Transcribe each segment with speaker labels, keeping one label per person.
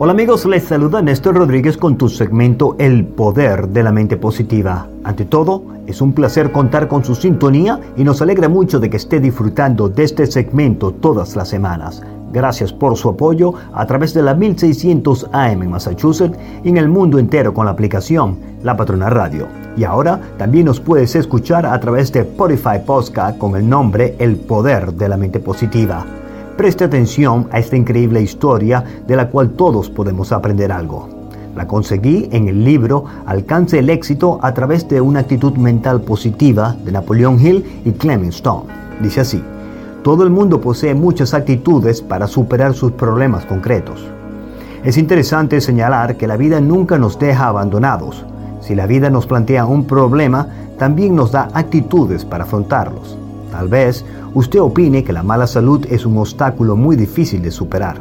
Speaker 1: Hola amigos, les saluda Néstor Rodríguez con tu segmento El Poder de la Mente Positiva. Ante todo, es un placer contar con su sintonía y nos alegra mucho de que esté disfrutando de este segmento todas las semanas. Gracias por su apoyo a través de la 1600 AM en Massachusetts y en el mundo entero con la aplicación La Patrona Radio. Y ahora también nos puedes escuchar a través de Spotify Podcast con el nombre El Poder de la Mente Positiva. Preste atención a esta increíble historia de la cual todos podemos aprender algo. La conseguí en el libro Alcance el éxito a través de una actitud mental positiva de Napoleon Hill y Clement Stone. Dice así, todo el mundo posee muchas actitudes para superar sus problemas concretos. Es interesante señalar que la vida nunca nos deja abandonados. Si la vida nos plantea un problema, también nos da actitudes para afrontarlos. Tal vez usted opine que la mala salud es un obstáculo muy difícil de superar.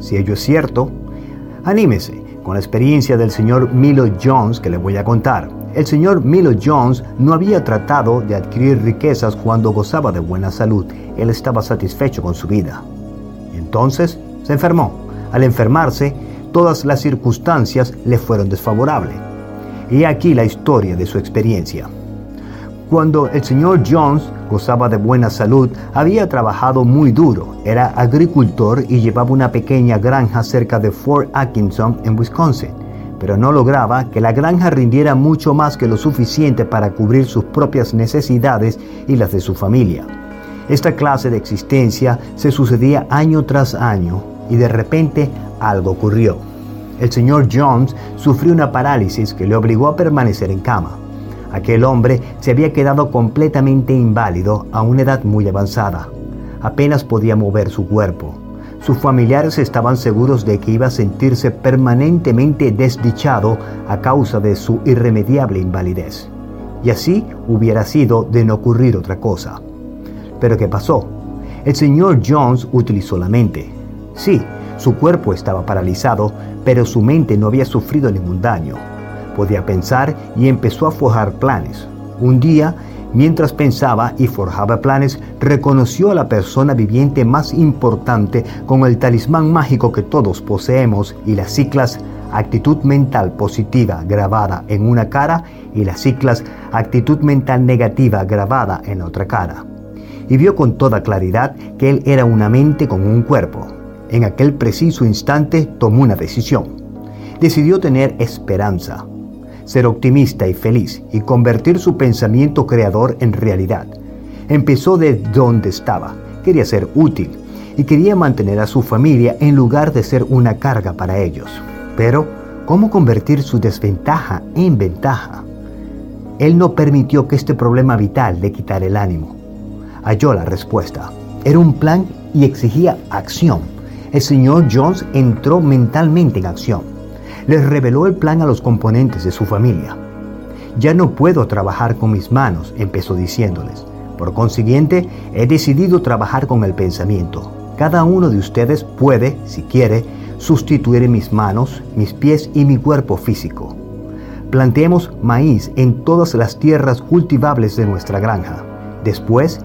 Speaker 1: Si ello es cierto, anímese con la experiencia del señor Milo Jones que le voy a contar. El señor Milo Jones no había tratado de adquirir riquezas cuando gozaba de buena salud. Él estaba satisfecho con su vida. Entonces se enfermó. Al enfermarse, todas las circunstancias le fueron desfavorables. Y aquí la historia de su experiencia. Cuando el señor Jones gozaba de buena salud, había trabajado muy duro, era agricultor y llevaba una pequeña granja cerca de Fort Atkinson en Wisconsin, pero no lograba que la granja rindiera mucho más que lo suficiente para cubrir sus propias necesidades y las de su familia. Esta clase de existencia se sucedía año tras año y de repente algo ocurrió. El señor Jones sufrió una parálisis que le obligó a permanecer en cama. Aquel hombre se había quedado completamente inválido a una edad muy avanzada. Apenas podía mover su cuerpo. Sus familiares estaban seguros de que iba a sentirse permanentemente desdichado a causa de su irremediable invalidez. Y así hubiera sido de no ocurrir otra cosa. Pero ¿qué pasó? El señor Jones utilizó la mente. Sí, su cuerpo estaba paralizado, pero su mente no había sufrido ningún daño podía pensar y empezó a forjar planes. Un día, mientras pensaba y forjaba planes, reconoció a la persona viviente más importante con el talismán mágico que todos poseemos y las ciclas actitud mental positiva grabada en una cara y las ciclas actitud mental negativa grabada en otra cara. Y vio con toda claridad que él era una mente con un cuerpo. En aquel preciso instante tomó una decisión. Decidió tener esperanza ser optimista y feliz y convertir su pensamiento creador en realidad. Empezó de donde estaba, quería ser útil y quería mantener a su familia en lugar de ser una carga para ellos. Pero, ¿cómo convertir su desventaja en ventaja? Él no permitió que este problema vital le quitara el ánimo. Halló la respuesta. Era un plan y exigía acción. El señor Jones entró mentalmente en acción les reveló el plan a los componentes de su familia. Ya no puedo trabajar con mis manos, empezó diciéndoles. Por consiguiente, he decidido trabajar con el pensamiento. Cada uno de ustedes puede, si quiere, sustituir mis manos, mis pies y mi cuerpo físico. Planteemos maíz en todas las tierras cultivables de nuestra granja. Después,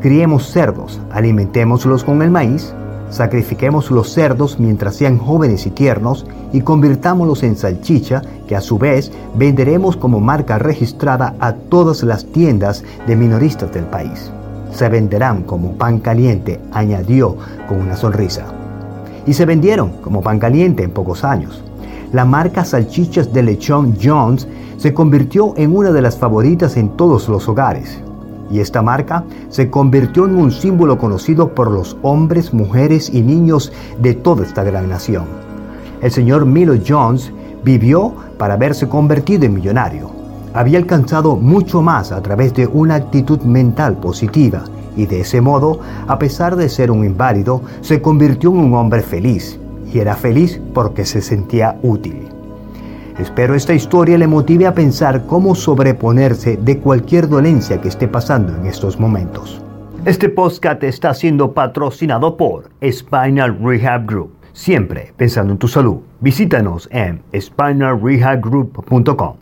Speaker 1: criemos cerdos, alimentémoslos con el maíz Sacrifiquemos los cerdos mientras sean jóvenes y tiernos y convirtámoslos en salchicha que a su vez venderemos como marca registrada a todas las tiendas de minoristas del país. Se venderán como pan caliente, añadió con una sonrisa. Y se vendieron como pan caliente en pocos años. La marca Salchichas de Lechón Jones se convirtió en una de las favoritas en todos los hogares y esta marca se convirtió en un símbolo conocido por los hombres, mujeres y niños de toda esta gran nación. El señor Milo Jones vivió para haberse convertido en millonario. Había alcanzado mucho más a través de una actitud mental positiva y de ese modo, a pesar de ser un inválido, se convirtió en un hombre feliz y era feliz porque se sentía útil. Espero esta historia le motive a pensar cómo sobreponerse de cualquier dolencia que esté pasando en estos momentos. Este podcast está siendo patrocinado por Spinal Rehab Group. Siempre pensando en tu salud. Visítanos en spinalrehabgroup.com.